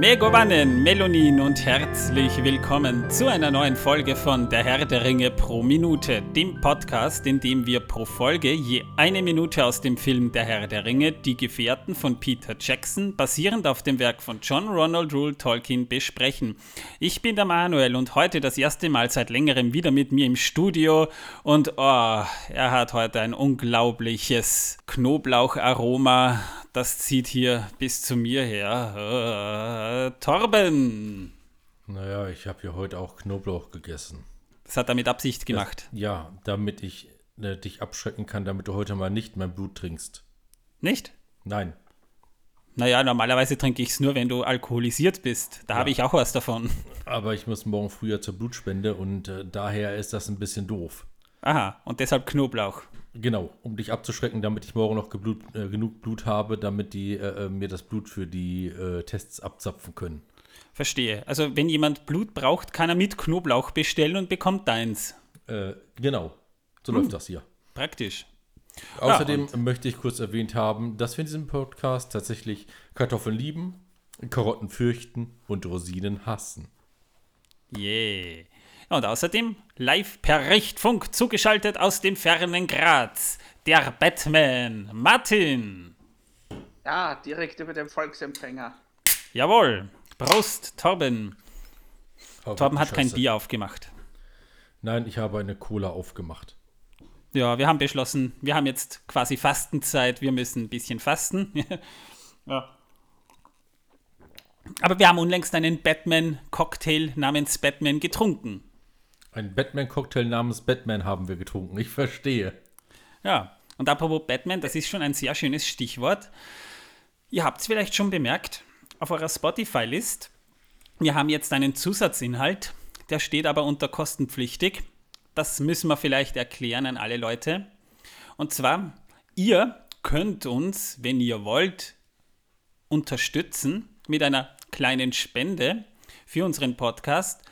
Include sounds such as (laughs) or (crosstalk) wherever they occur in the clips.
Megowannen, Melonin und herzlich willkommen zu einer neuen Folge von Der Herr der Ringe pro Minute, dem Podcast, in dem wir pro Folge je eine Minute aus dem Film Der Herr der Ringe, Die Gefährten von Peter Jackson, basierend auf dem Werk von John Ronald Rule Tolkien, besprechen. Ich bin der Manuel und heute das erste Mal seit längerem wieder mit mir im Studio und oh, er hat heute ein unglaubliches Knoblaucharoma das zieht hier bis zu mir her. Äh, Torben! Naja, ich habe ja heute auch Knoblauch gegessen. Das hat er mit Absicht gemacht. Das, ja, damit ich äh, dich abschrecken kann, damit du heute mal nicht mein Blut trinkst. Nicht? Nein. Naja, normalerweise trinke ich es nur, wenn du alkoholisiert bist. Da ja. habe ich auch was davon. Aber ich muss morgen früher zur Blutspende und äh, daher ist das ein bisschen doof. Aha, und deshalb Knoblauch. Genau, um dich abzuschrecken, damit ich morgen noch geblut, äh, genug Blut habe, damit die äh, äh, mir das Blut für die äh, Tests abzapfen können. Verstehe. Also wenn jemand Blut braucht, kann er mit Knoblauch bestellen und bekommt deins. Äh, genau, so hm. läuft das hier. Praktisch. Außerdem ja, möchte ich kurz erwähnt haben, dass wir in diesem Podcast tatsächlich Kartoffeln lieben, Karotten fürchten und Rosinen hassen. Yeah. Und außerdem live per Richtfunk zugeschaltet aus dem fernen Graz, der Batman, Martin. Ja, direkt über dem Volksempfänger. Jawohl. Prost, Torben. Oh, Torben hat Scheiße. kein Bier aufgemacht. Nein, ich habe eine Cola aufgemacht. Ja, wir haben beschlossen, wir haben jetzt quasi Fastenzeit, wir müssen ein bisschen fasten. (laughs) ja. Aber wir haben unlängst einen Batman-Cocktail namens Batman getrunken. Ein Batman-Cocktail namens Batman haben wir getrunken. Ich verstehe. Ja, und apropos Batman, das ist schon ein sehr schönes Stichwort. Ihr habt es vielleicht schon bemerkt, auf eurer Spotify-List, wir haben jetzt einen Zusatzinhalt, der steht aber unter kostenpflichtig. Das müssen wir vielleicht erklären an alle Leute. Und zwar, ihr könnt uns, wenn ihr wollt, unterstützen mit einer kleinen Spende für unseren Podcast.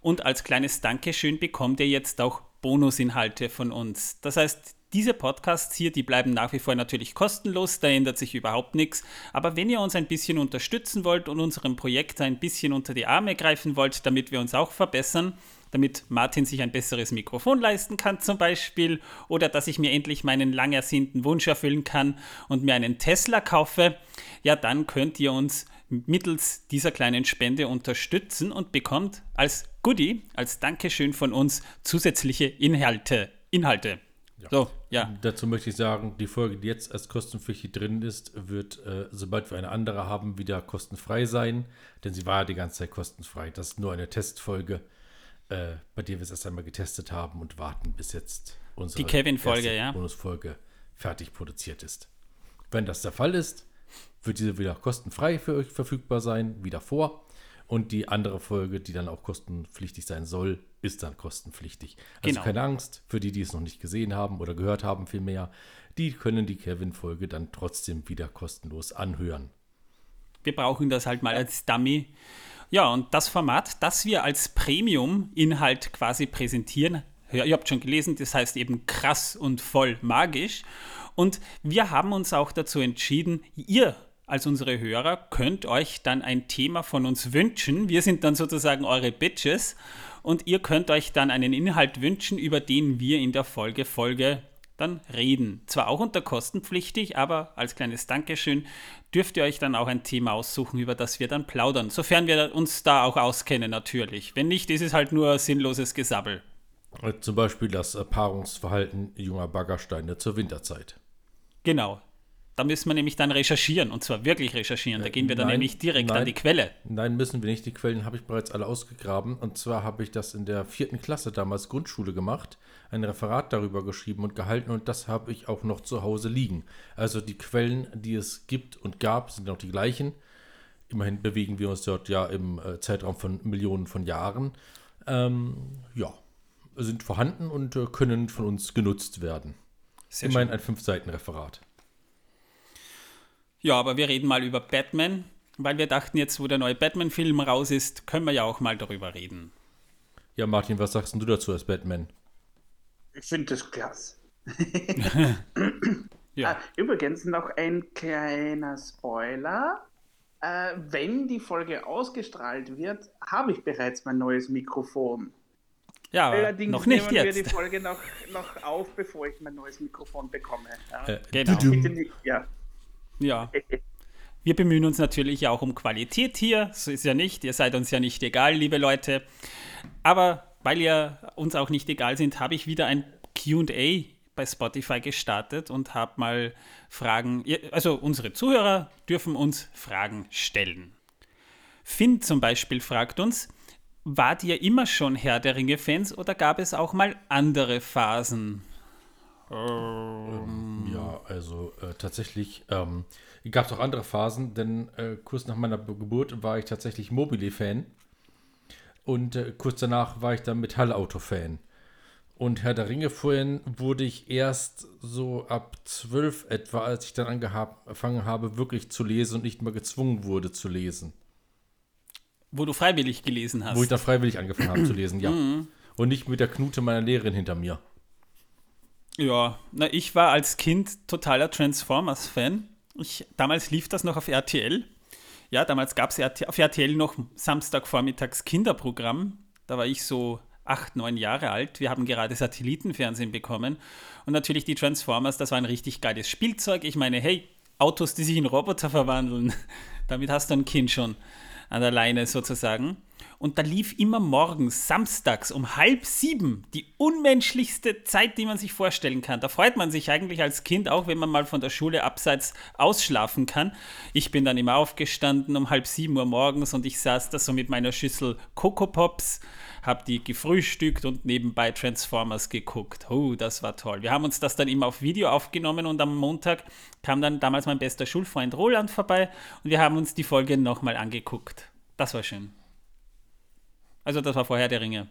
Und als kleines Dankeschön bekommt ihr jetzt auch Bonusinhalte von uns. Das heißt, diese Podcasts hier, die bleiben nach wie vor natürlich kostenlos, da ändert sich überhaupt nichts. Aber wenn ihr uns ein bisschen unterstützen wollt und unserem Projekt ein bisschen unter die Arme greifen wollt, damit wir uns auch verbessern, damit Martin sich ein besseres Mikrofon leisten kann zum Beispiel, oder dass ich mir endlich meinen lang ersehnten Wunsch erfüllen kann und mir einen Tesla kaufe, ja, dann könnt ihr uns mittels dieser kleinen Spende unterstützen und bekommt als Goodie, als Dankeschön von uns zusätzliche Inhalte. Inhalte. Ja. So, ja. Dazu möchte ich sagen, die Folge, die jetzt als kostenpflichtig drin ist, wird, äh, sobald wir eine andere haben, wieder kostenfrei sein. Denn sie war ja die ganze Zeit kostenfrei. Das ist nur eine Testfolge, äh, bei der wir es erst einmal getestet haben und warten, bis jetzt unsere die Kevin-Folge, ja. Bonusfolge fertig produziert ist. Wenn das der Fall ist, wird diese wieder kostenfrei für euch verfügbar sein, wie davor. Und die andere Folge, die dann auch kostenpflichtig sein soll, ist dann kostenpflichtig. Also genau. keine Angst, für die, die es noch nicht gesehen haben oder gehört haben, vielmehr, die können die Kevin-Folge dann trotzdem wieder kostenlos anhören. Wir brauchen das halt mal als Dummy. Ja, und das Format, das wir als Premium-Inhalt quasi präsentieren, ihr habt schon gelesen, das heißt eben krass und voll magisch. Und wir haben uns auch dazu entschieden, ihr als unsere Hörer könnt euch dann ein Thema von uns wünschen. Wir sind dann sozusagen eure Bitches und ihr könnt euch dann einen Inhalt wünschen, über den wir in der Folge Folge dann reden. Zwar auch unter kostenpflichtig, aber als kleines Dankeschön dürft ihr euch dann auch ein Thema aussuchen, über das wir dann plaudern. Sofern wir uns da auch auskennen natürlich. Wenn nicht, ist es halt nur sinnloses Gesabbel. Zum Beispiel das Paarungsverhalten junger Baggersteine zur Winterzeit. Genau, da müssen wir nämlich dann recherchieren und zwar wirklich recherchieren. Da gehen wir dann nein, nämlich direkt nein, an die Quelle. Nein, müssen wir nicht. Die Quellen habe ich bereits alle ausgegraben. Und zwar habe ich das in der vierten Klasse damals Grundschule gemacht, ein Referat darüber geschrieben und gehalten und das habe ich auch noch zu Hause liegen. Also die Quellen, die es gibt und gab, sind noch die gleichen. Immerhin bewegen wir uns dort ja im äh, Zeitraum von Millionen von Jahren. Ähm, ja, sind vorhanden und äh, können von uns genutzt werden. Sehr Immerhin schön. ein Fünf-Seiten-Referat. Ja, aber wir reden mal über Batman, weil wir dachten jetzt, wo der neue Batman-Film raus ist, können wir ja auch mal darüber reden. Ja, Martin, was sagst du dazu als Batman? Ich finde das klasse. (laughs) ja. ah, übrigens noch ein kleiner Spoiler. äh, wenn die Folge ausgestrahlt wird, habe ich bereits mein neues Mikrofon. Ja, Allerdings noch nicht nehmen wir jetzt. die Folge noch, noch auf, bevor ich mein neues Mikrofon bekomme. Ja. Äh, Genau. Bitte nicht, ja. Ja. Wir bemühen uns natürlich auch um Qualität hier. So ist ja nicht. Ihr seid uns ja nicht egal, liebe Leute. Aber weil ihr uns auch nicht egal sind, habe ich wieder ein QA bei Spotify gestartet und habe mal Fragen. Also unsere Zuhörer dürfen uns Fragen stellen. Finn zum Beispiel fragt uns, wart ihr immer schon Herr der Ringe-Fans oder gab es auch mal andere Phasen? Ja, also äh, tatsächlich ähm, gab es auch andere Phasen, denn äh, kurz nach meiner Geburt war ich tatsächlich Mobile-Fan und äh, kurz danach war ich dann Metallauto-Fan. Und Herr der Ringe-Fan wurde ich erst so ab zwölf etwa, als ich dann angefangen habe, wirklich zu lesen und nicht mehr gezwungen wurde zu lesen. Wo du freiwillig gelesen hast. Wo ich dann freiwillig angefangen habe zu lesen, ja. Und nicht mit der Knute meiner Lehrerin hinter mir. Ja, na, ich war als Kind totaler Transformers-Fan. Ich, damals lief das noch auf RTL. Ja, damals gab es auf RTL noch Samstagvormittags Kinderprogramm. Da war ich so acht, neun Jahre alt. Wir haben gerade Satellitenfernsehen bekommen. Und natürlich die Transformers, das war ein richtig geiles Spielzeug. Ich meine, hey, Autos, die sich in Roboter verwandeln. (laughs) Damit hast du ein Kind schon an der Leine sozusagen. Und da lief immer morgens, samstags um halb sieben, die unmenschlichste Zeit, die man sich vorstellen kann. Da freut man sich eigentlich als Kind auch, wenn man mal von der Schule abseits ausschlafen kann. Ich bin dann immer aufgestanden um halb sieben Uhr morgens und ich saß da so mit meiner Schüssel Coco Pops, habe die gefrühstückt und nebenbei Transformers geguckt. Oh, das war toll. Wir haben uns das dann immer auf Video aufgenommen und am Montag kam dann damals mein bester Schulfreund Roland vorbei und wir haben uns die Folge nochmal angeguckt. Das war schön. Also das war vorher der Ringe.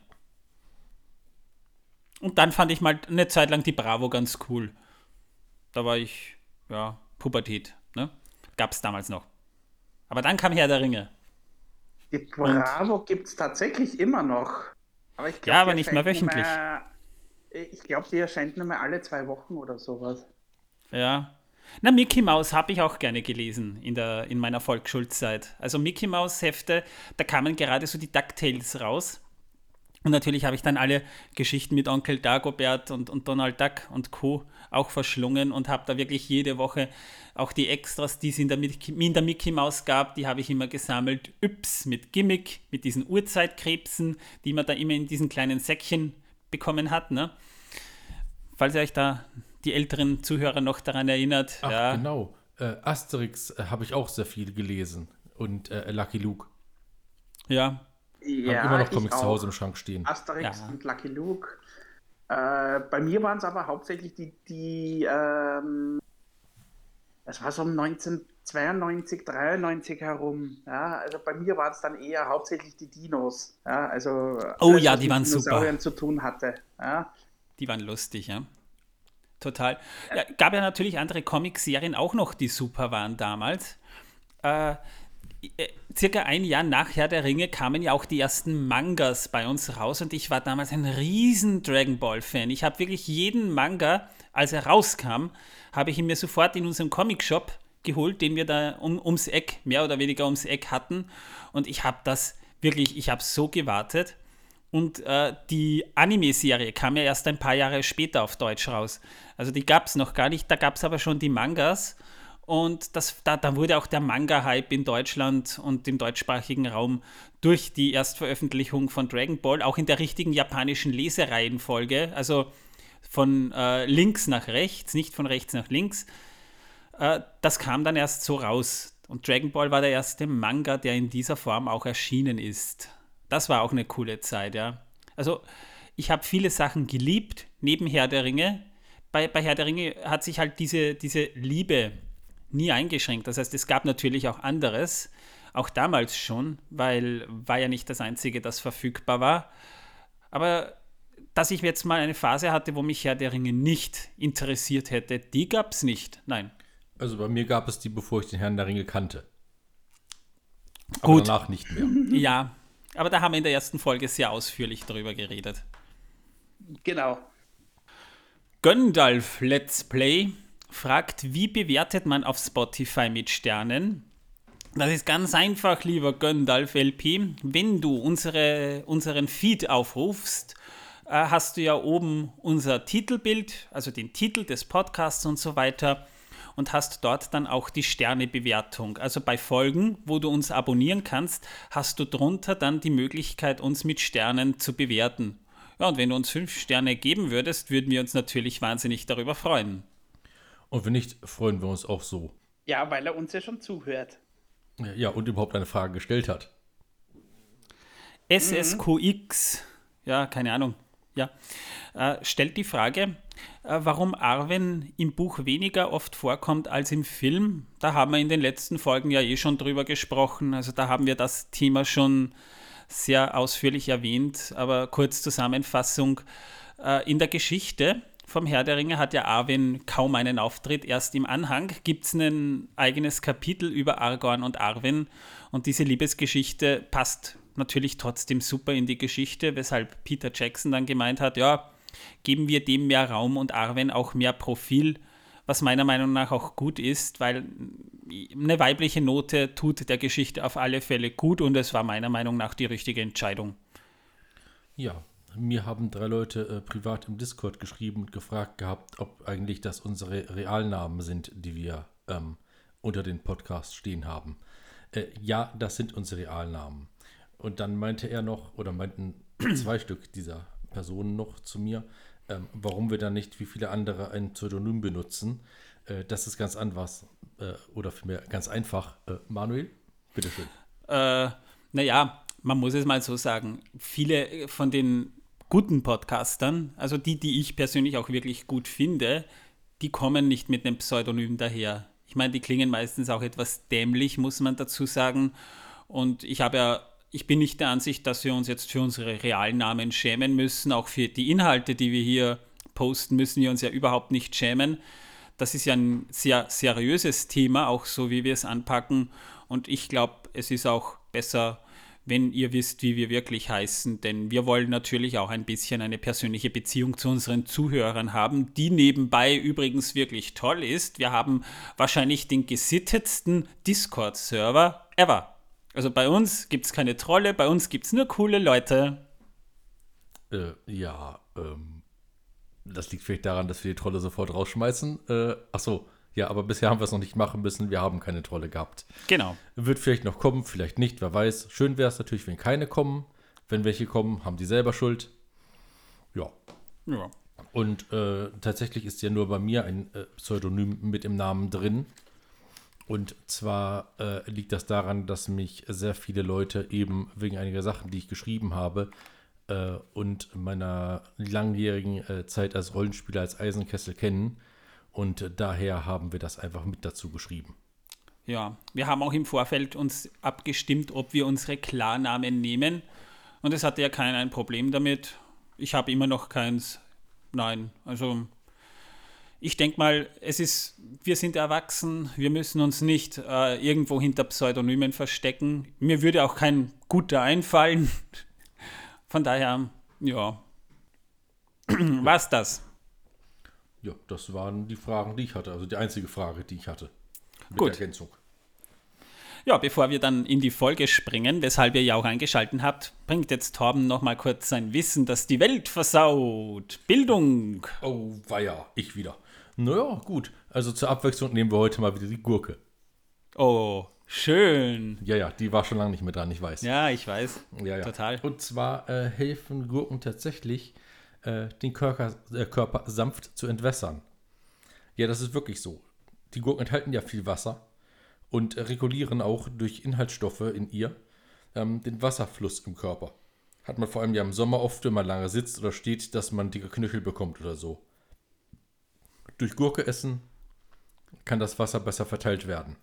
Und dann fand ich mal eine Zeit lang die Bravo ganz cool. Da war ich, ja, Pubertät. Ne? Gab es damals noch. Aber dann kam Herr der Ringe. Die Bravo gibt es tatsächlich immer noch. Aber ich glaub, Ja, aber nicht mehr wöchentlich. mehr- Ich glaube, die erscheint nur mehr alle zwei Wochen oder sowas. Ja. Na, Mickey Mouse habe ich auch gerne gelesen in, der, in meiner Volksschulzeit. Also Mickey Mouse Hefte, da kamen gerade so die DuckTales raus. Und natürlich habe ich dann alle Geschichten mit Onkel Dagobert und, und Donald Duck und Co. auch verschlungen und habe da wirklich jede Woche auch die Extras, die es in der, in der Mickey Mouse gab, die habe ich immer gesammelt. Yps mit Gimmick, mit diesen Urzeitkrebsen, die man da immer in diesen kleinen Säckchen bekommen hat. Ne? Falls ihr euch da die älteren Zuhörer noch daran erinnert. Ach, ja, genau. Äh, Asterix äh, habe ich auch sehr viel gelesen. Und äh, Lucky Luke. Ja, Haben immer noch ich Comics zu. Hause im Schrank stehen. Asterix Ja. und Lucky Luke. Äh, bei mir waren es aber hauptsächlich die, die ähm, das war so um 1992, 93 herum. Ja, also bei mir waren es dann eher hauptsächlich die Dinos. Ja, also Oh alles, ja, die waren super. Dinosauriern zu tun hatte. Ja. Die waren lustig, ja. Total. Ja, gab ja natürlich andere Comic-Serien auch noch, die super waren damals. Äh, äh, circa ein Jahr nach Herr der Ringe kamen ja auch die ersten Mangas bei uns raus und ich war damals ein riesen Dragon Ball-Fan. Ich habe wirklich jeden Manga, als er rauskam, habe ich ihn mir sofort in unserem Comic-Shop geholt, den wir da um, ums Eck, mehr oder weniger ums Eck hatten. Und ich habe das wirklich, ich habe so gewartet. Und äh, die Anime-Serie kam ja erst ein paar Jahre später auf Deutsch raus. Also die gab es noch gar nicht, da gab es aber schon die Mangas. Und das, da, da wurde auch der Manga-Hype in Deutschland und im deutschsprachigen Raum durch die Erstveröffentlichung von Dragon Ball, auch in der richtigen japanischen Lesereihenfolge, also von äh, links nach rechts, nicht von rechts nach links, äh, das kam dann erst so raus. Und Dragon Ball war der erste Manga, der in dieser Form auch erschienen ist. Das war auch eine coole Zeit, ja. Also, ich habe viele Sachen geliebt, neben Herr der Ringe. Bei, bei Herr der Ringe hat sich halt diese, diese Liebe nie eingeschränkt. Das heißt, es gab natürlich auch anderes, auch damals schon, weil war ja nicht das Einzige, das verfügbar war. Aber dass ich jetzt mal eine Phase hatte, wo mich Herr der Ringe nicht interessiert hätte, die gab es nicht. Nein. Also bei mir gab es die, bevor ich den Herrn der Ringe kannte. Aber Gut. danach nicht mehr. Ja, aber da haben wir in der ersten Folge sehr ausführlich darüber geredet. Genau. Göndalf Let's Play fragt, wie bewertet man auf Spotify mit Sternen? Das ist ganz einfach, lieber Göndalf LP. Wenn du unsere, unseren Feed aufrufst, äh, hast du ja oben unser Titelbild, also den Titel des Podcasts und so weiter und hast dort dann auch die Sternebewertung. Also bei Folgen, wo du uns abonnieren kannst, hast du drunter dann die Möglichkeit, uns mit Sternen zu bewerten. Ja, und wenn du uns fünf Sterne geben würdest, würden wir uns natürlich wahnsinnig darüber freuen. Und wenn nicht, freuen wir uns auch so. Ja, weil er uns ja schon zuhört. Ja, und überhaupt eine Frage gestellt hat. SSQX, ja, keine Ahnung, ja, äh, stellt die Frage, äh, warum Arwen im Buch weniger oft vorkommt als im Film. Da haben wir in den letzten Folgen ja eh schon drüber gesprochen. Also da haben wir das Thema schon sehr ausführlich erwähnt. Aber kurz Zusammenfassung. Äh, in der Geschichte vom Herr der Ringe hat ja Arwen kaum einen Auftritt. Erst im Anhang gibt es ein eigenes Kapitel über Aragorn und Arwen. Und diese Liebesgeschichte passt natürlich trotzdem super in die Geschichte, weshalb Peter Jackson dann gemeint hat, ja, geben wir dem mehr Raum und Arwen auch mehr Profil, was meiner Meinung nach auch gut ist, weil eine weibliche Note tut der Geschichte auf alle Fälle gut und es war meiner Meinung nach die richtige Entscheidung. Ja, mir haben drei Leute äh, privat im Discord geschrieben und gefragt gehabt, ob eigentlich das unsere Realnamen sind, die wir ähm, unter den Podcast stehen haben. Äh, ja, das sind unsere Realnamen. Und dann meinte er noch, oder meinten (clears throat) zwei Stück dieser Personen noch zu mir, ähm, warum wir dann nicht wie viele andere ein Pseudonym benutzen. Äh, das ist ganz anders äh, oder vielmehr ganz einfach. Äh, Manuel, bitteschön. Äh, naja, man muss es mal so sagen, viele von den guten Podcastern, also die, die ich persönlich auch wirklich gut finde, die kommen nicht mit einem Pseudonym daher. Ich meine, die klingen meistens auch etwas dämlich, muss man dazu sagen. Und ich habe ja ich bin nicht der Ansicht, dass wir uns jetzt für unsere realen Namen schämen müssen. Auch für die Inhalte, die wir hier posten, müssen wir uns ja überhaupt nicht schämen. Das ist ja ein sehr seriöses Thema, auch so wie wir es anpacken. Und ich glaube, es ist auch besser, wenn ihr wisst, wie wir wirklich heißen. Denn wir wollen natürlich auch ein bisschen eine persönliche Beziehung zu unseren Zuhörern haben, die nebenbei übrigens wirklich toll ist. Wir haben wahrscheinlich den gesittetsten Discord-Server ever. Also bei uns gibt es keine Trolle, bei uns gibt es nur coole Leute. Äh, ja, ähm, das liegt vielleicht daran, dass wir die Trolle sofort rausschmeißen. Äh, ach so, ja, aber bisher haben wir es noch nicht machen müssen. Wir haben keine Trolle gehabt. Genau. Wird vielleicht noch kommen, vielleicht nicht, wer weiß. Schön wäre es natürlich, wenn keine kommen. Wenn welche kommen, haben die selber Schuld. Ja. Ja. Und äh, tatsächlich ist ja nur bei mir ein äh, Pseudonym mit im Namen drin. Und zwar äh, liegt das daran, dass mich sehr viele Leute eben wegen einiger Sachen, die ich geschrieben habe, äh, und meiner langjährigen äh, Zeit als Rollenspieler als Eisenkessel kennen. Und daher haben wir das einfach mit dazu geschrieben. Ja, wir haben auch im Vorfeld uns abgestimmt, ob wir unsere Klarnamen nehmen. Und es hatte ja keiner ein Problem damit. Ich habe immer noch keins. Nein, also ich denke mal, es ist, wir sind erwachsen, wir müssen uns nicht äh, irgendwo hinter Pseudonymen verstecken. Mir würde auch kein guter einfallen. (laughs) Von daher, ja. (clears throat) Was das? Ja, das waren die Fragen, die ich hatte. Also die einzige Frage, die ich hatte. Mit Gut. Ergänzung. Ja, bevor wir dann in die Folge springen, weshalb ihr ja auch eingeschaltet habt, bringt jetzt Torben noch mal kurz sein Wissen, das die Welt versaut. Bildung. Oh, weia, ich wieder. Naja, gut. Also zur Abwechslung nehmen wir heute mal wieder die Gurke. Oh, schön. Ja, ja, die war schon lange nicht mehr dran, ich weiß. Ja, ich weiß. Ja, ja. Total. Und zwar äh, helfen Gurken tatsächlich, äh, den Körper, äh, Körper sanft zu entwässern. Ja, das ist wirklich so. Die Gurken enthalten ja viel Wasser und regulieren auch durch Inhaltsstoffe in ihr ähm, den Wasserfluss im Körper. Hat man vor allem ja im Sommer oft, wenn man lange sitzt oder steht, dass man dicke Knöchel bekommt oder so. Durch Gurke essen kann das Wasser besser verteilt werden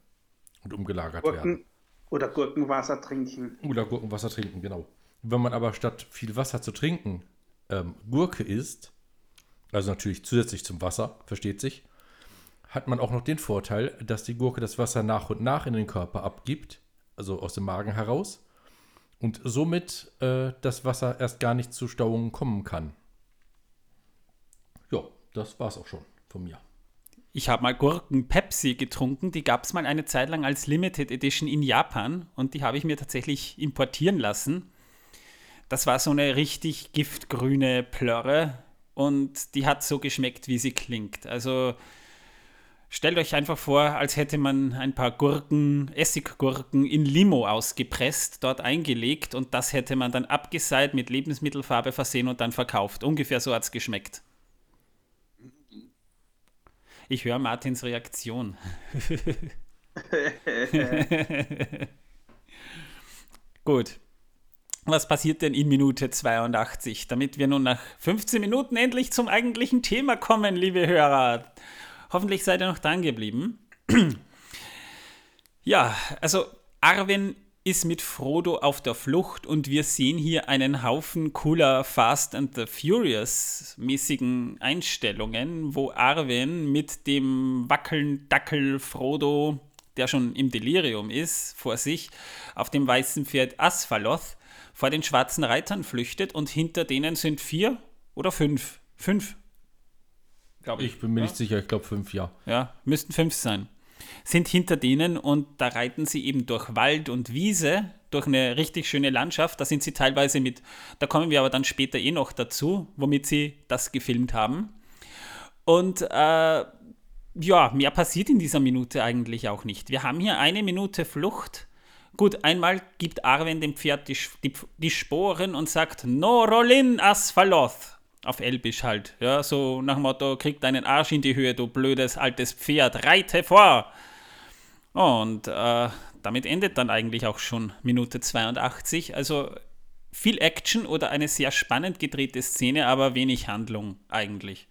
und umgelagert Gurken werden. Oder Gurkenwasser trinken. Oder Gurkenwasser trinken, genau. Wenn man aber statt viel Wasser zu trinken ähm, Gurke isst, also natürlich zusätzlich zum Wasser, versteht sich, hat man auch noch den Vorteil, dass die Gurke das Wasser nach und nach in den Körper abgibt, also aus dem Magen heraus, und somit äh, das Wasser erst gar nicht zu Stauungen kommen kann. Ja, das war's auch schon von mir. Ich habe mal Gurken-Pepsi getrunken. Die gab es mal eine Zeit lang als Limited Edition in Japan und die habe ich mir tatsächlich importieren lassen. Das war so eine richtig giftgrüne Plörre und die hat so geschmeckt, wie sie klingt. Also stellt euch einfach vor, als hätte man ein paar Gurken, Essiggurken in Limo ausgepresst, dort eingelegt und das hätte man dann abgeseit mit Lebensmittelfarbe versehen und dann verkauft. Ungefähr so hat es geschmeckt. Ich höre Martins Reaktion. (laughs) Gut. Was passiert denn in Minute 82, damit wir nun nach 15 Minuten endlich zum eigentlichen Thema kommen, liebe Hörer? Hoffentlich seid ihr noch dran geblieben. (clears throat) ja, also Arwen ist mit Frodo auf der Flucht und wir sehen hier einen Haufen cooler Fast and the Furious mäßigen Einstellungen, wo Arwen mit dem wackeln Dackel Frodo, der schon im Delirium ist, vor sich auf dem weißen Pferd Asphalloth vor den schwarzen Reitern flüchtet und hinter denen sind vier oder fünf. Fünf. Ich. ich. bin mir ja? nicht sicher, ich glaube fünf, ja. Ja, müssten fünf sein. Sind hinter denen und da reiten sie eben durch Wald und Wiese, durch eine richtig schöne Landschaft. Da sind sie teilweise mit, da kommen wir aber dann später eh noch dazu, womit sie das gefilmt haben. Und äh, ja, mehr passiert in dieser Minute eigentlich auch nicht. Wir haben hier eine Minute Flucht Gut, einmal gibt Arwen dem Pferd die, die, die Sporen und sagt No rollin Asphaloth. Auf Elbisch halt. Ja, so nach dem Motto, krieg deinen Arsch in die Höhe, du blödes altes Pferd, reite vor. Und äh, damit endet dann eigentlich auch schon Minute 82. Also viel Action oder eine sehr spannend gedrehte Szene, aber wenig Handlung eigentlich.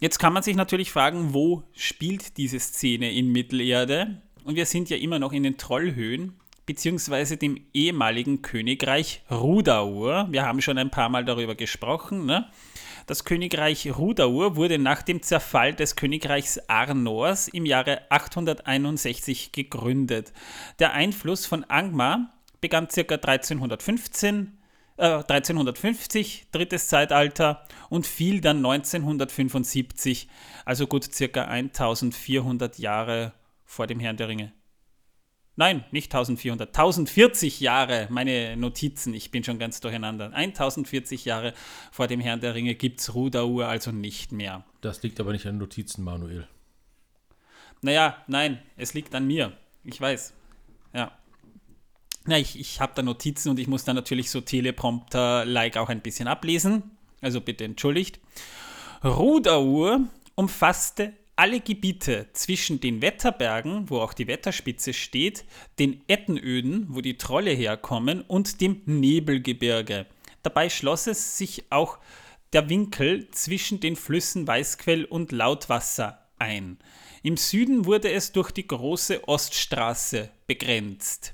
Jetzt kann man sich natürlich fragen, wo spielt diese Szene in Mittelerde? Und wir sind ja immer noch in den Trollhöhen, beziehungsweise dem ehemaligen Königreich Rudaur. Wir haben schon ein paar Mal darüber gesprochen. Ne? Das Königreich Rudaur wurde nach dem Zerfall des Königreichs Arnors im Jahre 861 gegründet. Der Einfluss von Angmar begann ca. 1315 1350, äh, drittes Zeitalter, und fiel dann 1975, also gut circa 1400 Jahre vor dem Herrn der Ringe. Nein, nicht 1400, 1040 Jahre, meine Notizen, ich bin schon ganz durcheinander. 1040 Jahre vor dem Herrn der Ringe gibt es Rudaur also nicht mehr. Das liegt aber nicht an Notizen, Manuel. Naja, nein, es liegt an mir. Ich weiß. Ja. Na, ich, ich habe da Notizen und ich muss da natürlich so Teleprompter-like auch ein bisschen ablesen. Also bitte entschuldigt. Rudaur umfasste alle Gebiete zwischen den Wetterbergen, wo auch die Wetterspitze steht, den Ettenöden, wo die Trolle herkommen, und dem Nebelgebirge. Dabei schloss es sich auch der Winkel zwischen den Flüssen Weißquell und Lautwasser ein. Im Süden wurde es durch die große Oststraße begrenzt.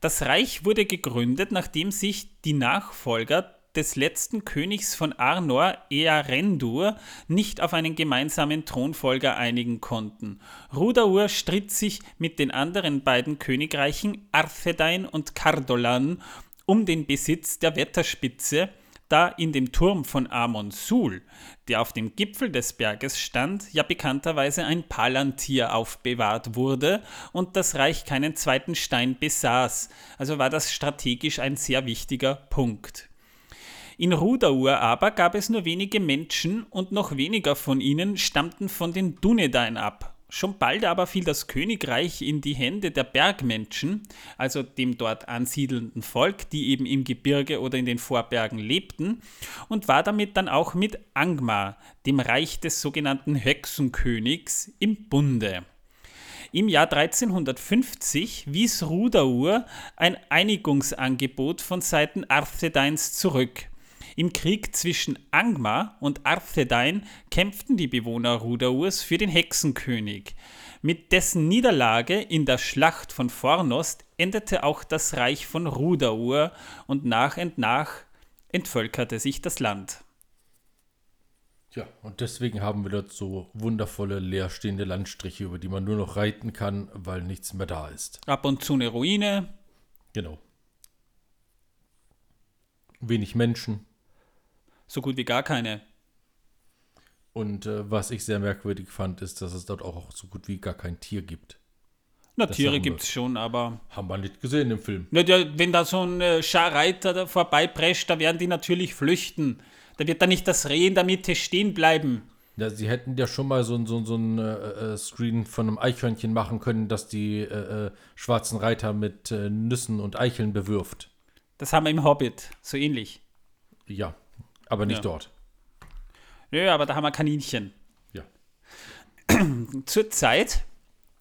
Das Reich wurde gegründet, nachdem sich die Nachfolger des letzten Königs von Arnor, Earendur, nicht auf einen gemeinsamen Thronfolger einigen konnten. Rudaur stritt sich mit den anderen beiden Königreichen Arthedain und Cardolan um den Besitz der Wetterspitze, da in dem Turm von Amon Sul, der auf dem Gipfel des Berges stand, ja bekannterweise ein Palantir aufbewahrt wurde und das Reich keinen zweiten Stein besaß, also war das strategisch ein sehr wichtiger Punkt. In Rudaur aber gab es nur wenige Menschen und noch weniger von ihnen stammten von den Dunedain ab. Schon bald aber fiel das Königreich in die Hände der Bergmenschen, also dem dort ansiedelnden Volk, die eben im Gebirge oder in den Vorbergen lebten, und war damit dann auch mit Angmar, dem Reich des sogenannten Hexenkönigs, im Bunde. Im Jahr 1350 wies Rudaur ein Einigungsangebot von Seiten Arthedains zurück. Im Krieg zwischen Angmar und Arthedain kämpften die Bewohner Rudaurs für den Hexenkönig. Mit dessen Niederlage in der Schlacht von Fornost endete auch das Reich von Rudaur und nach und nach entvölkerte sich das Land. Ja, und deswegen haben wir dort so wundervolle leerstehende Landstriche, über die man nur noch reiten kann, weil nichts mehr da ist. Ab und zu eine Ruine. Genau. Wenig Menschen. So gut wie gar keine. Und äh, was ich sehr merkwürdig fand, ist, dass es dort auch so gut wie gar kein Tier gibt. Na, Das Tiere gibt es schon, aber Haben wir nicht gesehen im Film. na, der, wenn da so ein äh, Scharreiter da vorbeiprescht, da werden die natürlich flüchten. Da wird dann nicht das Reh in der Mitte stehen bleiben. Ja, sie hätten ja schon mal so, ein- so, ein- so ein äh, äh, Screen von einem Eichhörnchen machen können, das die äh, äh, schwarzen Reiter mit äh, Nüssen und Eicheln bewirft. Das haben wir im Hobbit, so ähnlich. Ja, aber nicht Ja. dort. Nö, aber da haben wir Kaninchen. Ja. (clears throat) Zur Zeit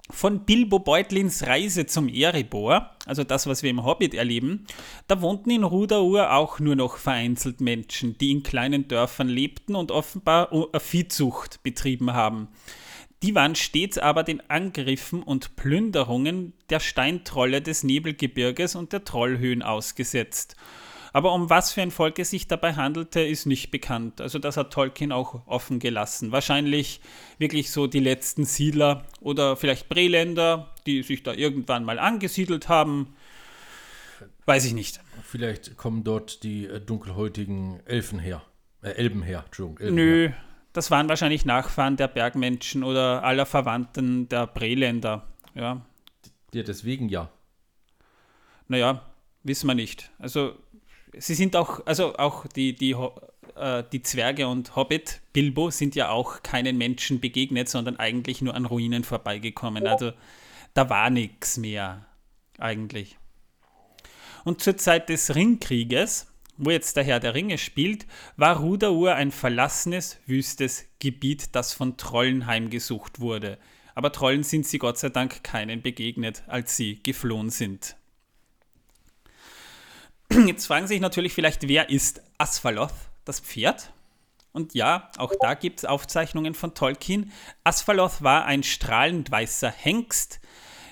von Bilbo Beutlins Reise zum Erebor, also das, was wir im Hobbit erleben, da wohnten in Rudaur auch nur noch vereinzelt Menschen, die in kleinen Dörfern lebten und offenbar äh, Viehzucht betrieben haben. Die waren stets aber den Angriffen und Plünderungen der Steintrolle des Nebelgebirges und der Trollhöhen ausgesetzt. Aber um was für ein Volk es sich dabei handelte, ist nicht bekannt. Also das hat Tolkien auch offen gelassen. Wahrscheinlich wirklich so die letzten Siedler oder vielleicht Breländer, die sich da irgendwann mal angesiedelt haben. Weiß ich nicht. Vielleicht kommen dort die äh, dunkelhäutigen Elfen her. Äh, Elben her, Entschuldigung. Elben Nö, Her. das waren wahrscheinlich Nachfahren der Bergmenschen oder aller Verwandten der Breländer. Ja, Ja, deswegen ja. naja, wissen wir nicht. Also sie sind auch, also auch die, die, äh, die Zwerge und Hobbit, Bilbo, sind ja auch keinen Menschen begegnet, sondern eigentlich nur an Ruinen vorbeigekommen. Also da war nichts mehr eigentlich. Und zur Zeit des Ringkrieges, wo jetzt der Herr der Ringe spielt, war Rudaur ein verlassenes, wüstes Gebiet, das von Trollen heimgesucht wurde. Aber Trollen sind sie Gott sei Dank keinen begegnet, als sie geflohen sind. (clears throat) Jetzt fragen sich natürlich vielleicht, wer ist Asphaloth, das Pferd? Und ja, auch da gibt es Aufzeichnungen von Tolkien. Asphaloth war ein strahlend weißer Hengst.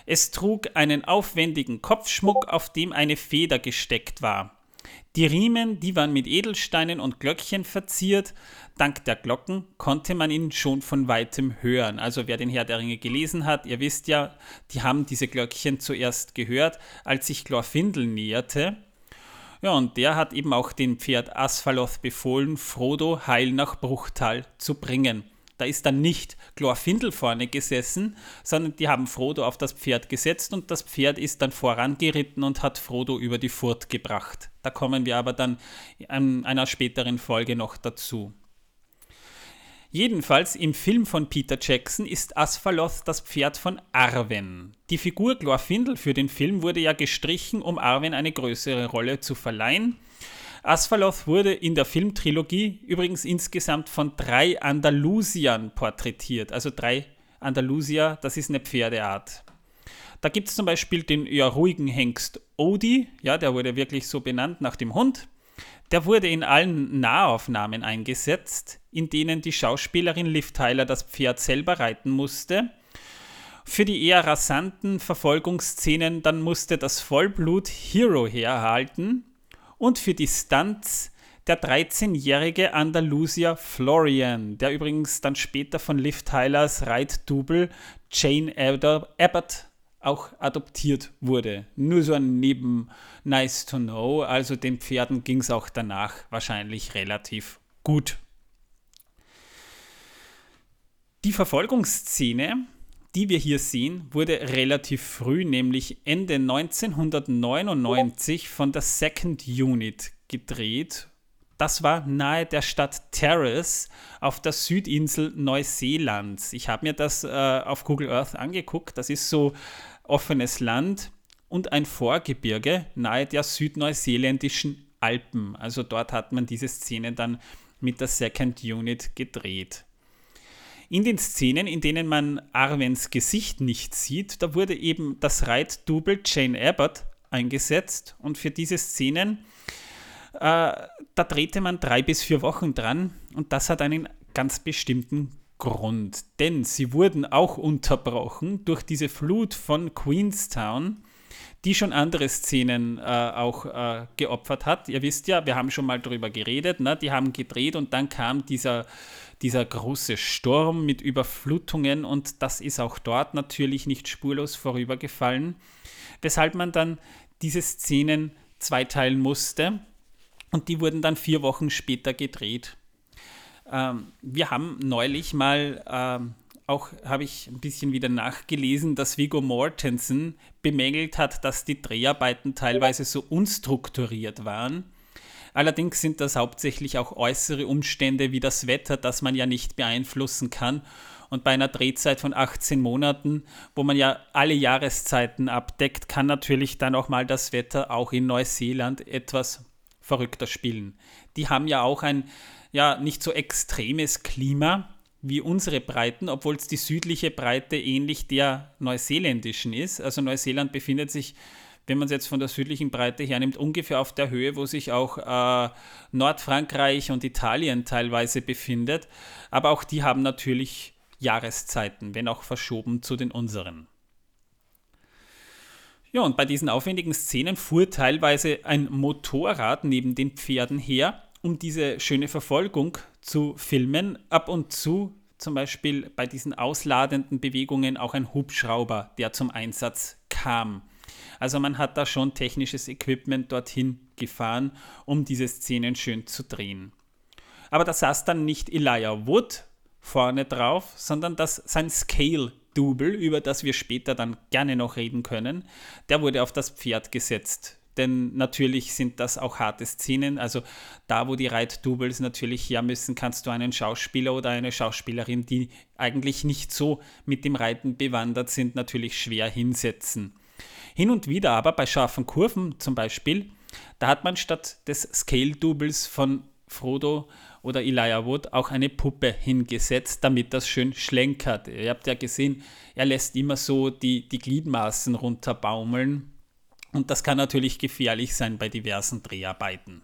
Es trug einen aufwendigen Kopfschmuck, auf dem eine Feder gesteckt war. Die Riemen, die waren mit Edelsteinen und Glöckchen verziert. Dank der Glocken konnte man ihn schon von weitem hören. Also wer den Herr der Ringe gelesen hat, ihr wisst ja, die haben diese Glöckchen zuerst gehört, als sich Glorfindel näherte. Ja, und der hat eben auch dem Pferd Asphaloth befohlen, Frodo heil nach Bruchtal zu bringen. Da ist dann nicht Glorfindel vorne gesessen, sondern die haben Frodo auf das Pferd gesetzt und das Pferd ist dann vorangeritten und hat Frodo über die Furt gebracht. Da kommen wir aber dann in einer späteren Folge noch dazu. Jedenfalls im Film von Peter Jackson ist Asphaloth das Pferd von Arwen. Die Figur Glorfindel für den Film wurde ja gestrichen, um Arwen eine größere Rolle zu verleihen. Asphaloth wurde in der Filmtrilogie übrigens insgesamt von drei Andalusiern porträtiert. Also drei Andalusier, das ist eine Pferdeart. Da gibt es zum Beispiel den ja, ruhigen Hengst Odie, ja, der wurde wirklich so benannt nach dem Hund. Der wurde in allen Nahaufnahmen eingesetzt, in denen die Schauspielerin Liv Tyler das Pferd selber reiten musste. Für die eher rasanten Verfolgungsszenen dann musste das Vollblut Hero herhalten und für die Stunts der 13-jährige Andalusier Florian, der übrigens dann später von Liv Tylers Reitdouble Jane Abbott auch adoptiert wurde. Nur so ein Neben Nice to Know. Also den Pferden ging es auch danach wahrscheinlich relativ gut. Die Verfolgungsszene, die wir hier sehen, wurde relativ früh, nämlich Ende 1999 von der Second Unit gedreht. Das war nahe der Stadt Terrace auf der Südinsel Neuseelands. Ich habe mir das äh, auf Google Earth angeguckt. Das ist so offenes Land und ein Vorgebirge nahe der südneuseeländischen Alpen. Also dort hat man diese Szene dann mit der Second Unit gedreht. In den Szenen, in denen man Arwens Gesicht nicht sieht, da wurde eben das Reitdouble Jane Abbott eingesetzt und für diese Szenen, äh, da drehte man drei bis vier Wochen dran und das hat einen ganz bestimmten Grund, denn sie wurden auch unterbrochen durch diese Flut von Queenstown, die schon andere Szenen äh, auch äh, geopfert hat. Ihr wisst ja, wir haben schon mal darüber geredet, ne? die haben gedreht und dann kam dieser, dieser große Sturm mit Überflutungen und das ist auch dort natürlich nicht spurlos vorübergefallen, weshalb man dann diese Szenen zweiteilen musste und die wurden dann vier Wochen später gedreht. Ähm, wir haben neulich mal, ähm, auch habe ich ein bisschen wieder nachgelesen, dass Viggo Mortensen bemängelt hat, dass die Dreharbeiten teilweise so unstrukturiert waren. Allerdings sind das hauptsächlich auch äußere Umstände wie das Wetter, das man ja nicht beeinflussen kann. Und bei einer Drehzeit von 18 Monaten, wo man ja alle Jahreszeiten abdeckt, kann natürlich dann auch mal das Wetter auch in Neuseeland etwas verrückter spielen. Die haben ja auch ein ja nicht so extremes Klima wie unsere Breiten, obwohl es die südliche Breite ähnlich der neuseeländischen ist. Also Neuseeland befindet sich wenn man es jetzt von der südlichen Breite hernimmt, ungefähr auf der Höhe, wo sich auch äh, Nordfrankreich und Italien teilweise befindet. Aber auch die haben natürlich Jahreszeiten, wenn auch verschoben zu den unseren. Ja, und bei diesen aufwendigen Szenen fuhr teilweise ein Motorrad neben den Pferden her, um diese schöne Verfolgung zu filmen. Ab und zu, zum Beispiel bei diesen ausladenden Bewegungen, auch ein Hubschrauber, der zum Einsatz kam. Also man hat da schon technisches Equipment dorthin gefahren, um diese Szenen schön zu drehen. Aber da saß dann nicht Elijah Wood vorne drauf, sondern das sein Scale-Double, über das wir später dann gerne noch reden können, der wurde auf das Pferd gesetzt. Denn natürlich sind das auch harte Szenen. Also da, wo die Reitdoubles natürlich her müssen, kannst du einen Schauspieler oder eine Schauspielerin, die eigentlich nicht so mit dem Reiten bewandert sind, natürlich schwer hinsetzen. Hin und wieder aber bei scharfen Kurven zum Beispiel, da hat man statt des Scale-Doubles von Frodo oder Elijah Wood auch eine Puppe hingesetzt, damit das schön schlenkert. Ihr habt ja gesehen, er lässt immer so die, die Gliedmaßen runterbaumeln und das kann natürlich gefährlich sein bei diversen Dreharbeiten.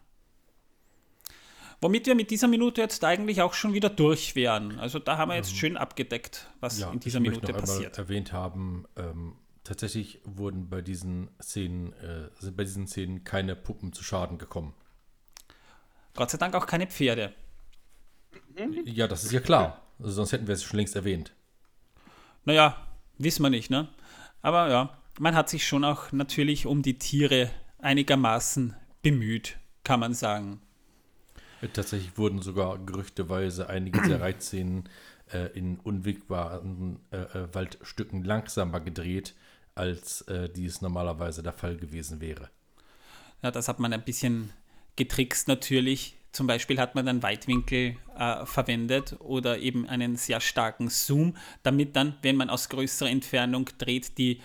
Womit wir mit dieser Minute jetzt eigentlich auch schon wieder durch wären. Also da haben wir jetzt ähm, schön abgedeckt, was ja, in dieser Minute passiert. erwähnt haben, ähm, tatsächlich wurden bei diesen Szenen, äh, sind bei diesen Szenen keine Puppen zu Schaden gekommen. Gott sei Dank auch keine Pferde. Ja, das ist ja klar. Also sonst hätten wir es schon längst erwähnt. Naja, wissen wir nicht, ne? Aber ja, man hat sich schon auch natürlich um die Tiere einigermaßen bemüht, kann man sagen. Tatsächlich wurden sogar gerüchteweise einige der (clears throat) Reitszenen äh, in unwegbaren äh, äh, Waldstücken langsamer gedreht, als äh, dies normalerweise der Fall gewesen wäre. Ja, das hat man ein bisschen getrickst natürlich. Zum Beispiel hat man dann Weitwinkel äh, verwendet oder eben einen sehr starken Zoom, damit dann, wenn man aus größerer Entfernung dreht, die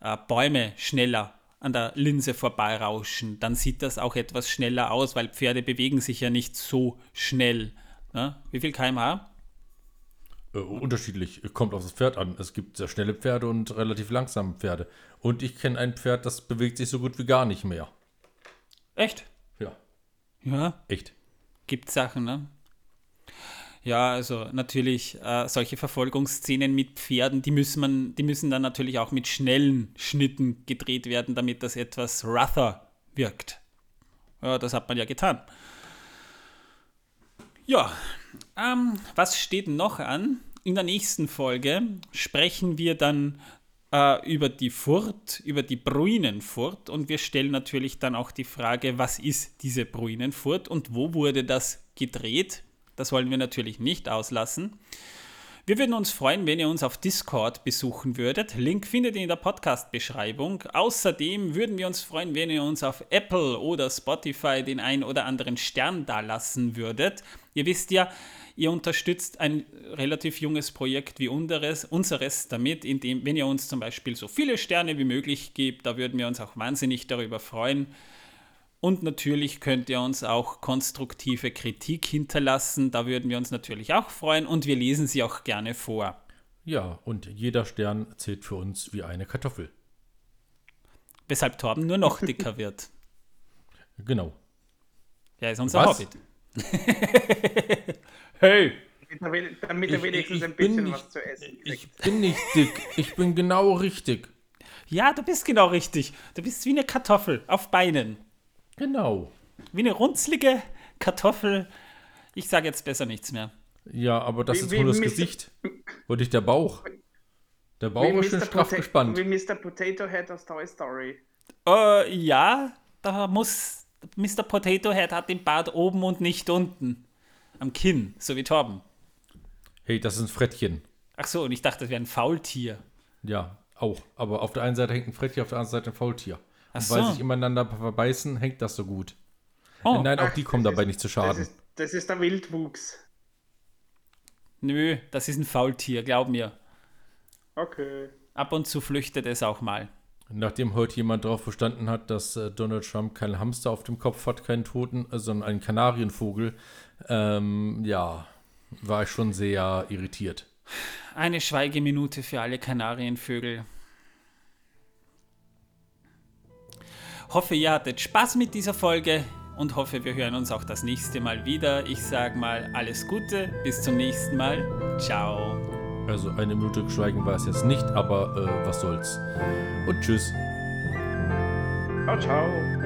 äh, Bäume schneller an der Linse vorbeirauschen. Dann sieht das auch etwas schneller aus, weil Pferde bewegen sich ja nicht so schnell. Ne? Wie viel kmh? Äh, unterschiedlich, kommt auf das Pferd an. Es gibt sehr schnelle Pferde und relativ langsame Pferde. Und ich kenne ein Pferd, das bewegt sich so gut wie gar nicht mehr. Echt? Ja. Ja? Echt. Gibt Sachen, ne? Ja, also natürlich äh, solche Verfolgungsszenen mit Pferden, die müssen, man, die müssen dann natürlich auch mit schnellen Schnitten gedreht werden, damit das etwas rougher wirkt. Ja, das hat man ja getan. Ja, ähm, was steht noch an? In der nächsten Folge sprechen wir dann äh, über die Furt, über die Bruinenfurt und wir stellen natürlich dann auch die Frage, was ist diese Bruinenfurt und wo wurde das gedreht? Das wollen wir natürlich nicht auslassen. Wir würden uns freuen, wenn ihr uns auf Discord besuchen würdet. Link findet ihr in der Podcast-Beschreibung. Außerdem würden wir uns freuen, wenn ihr uns auf Apple oder Spotify den ein oder anderen Stern dalassen würdet. Ihr wisst ja, ihr unterstützt ein relativ junges Projekt wie unseres, unseres damit, indem, wenn ihr uns zum Beispiel so viele Sterne wie möglich gebt, da würden wir uns auch wahnsinnig darüber freuen. Und natürlich könnt ihr uns auch konstruktive Kritik hinterlassen. Da würden wir uns natürlich auch freuen und wir lesen sie auch gerne vor. Ja, und jeder Stern zählt für uns wie eine Kartoffel. Weshalb Torben nur noch dicker wird. (laughs) Genau. Ja, ist unser was? Hobbit. (laughs) hey! Damit er wenigstens ein bisschen nicht, was zu essen kriegt. Ich bin nicht dick, ich bin genau richtig. Ja, du bist genau richtig. Du bist wie eine Kartoffel auf Beinen. Genau. Wie eine runzlige Kartoffel. Ich sage jetzt besser nichts mehr. Ja, aber das wie, ist nur das Mr. Gesicht und nicht der Bauch. Der Bauch ist schön straff Pota gespannt. Wie Mr. Potato Head aus Toy Story. Äh, ja, da muss Mr. Potato Head hat den Bart oben und nicht unten. Am Kinn, so wie Torben. Hey, das ist ein Frettchen. Ach so, und ich dachte, das wäre ein Faultier. Ja, auch. Aber auf der einen Seite hängt ein Frettchen, auf der anderen Seite ein Faultier. Ach Und weil so. sich ineinander verbeißen, hängt das so gut. Oh, Nein, auch Ach, die kommen das dabei ist- nicht zu Das Schaden. ist, das ist der Wildwuchs. nö, das ist ein Faultier, glaub mir. Okay. Ab und zu flüchtet es auch mal. Nachdem heute jemand darauf bestanden hat, dass äh, Donald Trump keinen Hamster auf dem Kopf hat, keinen Toten, äh, sondern einen Kanarienvogel, ähm, ja, war ich schon sehr irritiert. Eine Schweigeminute für alle Kanarienvögel. Hoffe, ihr hattet Spaß mit dieser Folge und hoffe, wir hören uns auch das nächste Mal wieder. Ich sage mal alles Gute, bis zum nächsten Mal. Ciao. Also eine Minute Schweigen war es jetzt nicht, aber äh, was soll's. Und tschüss. Ciao, ciao.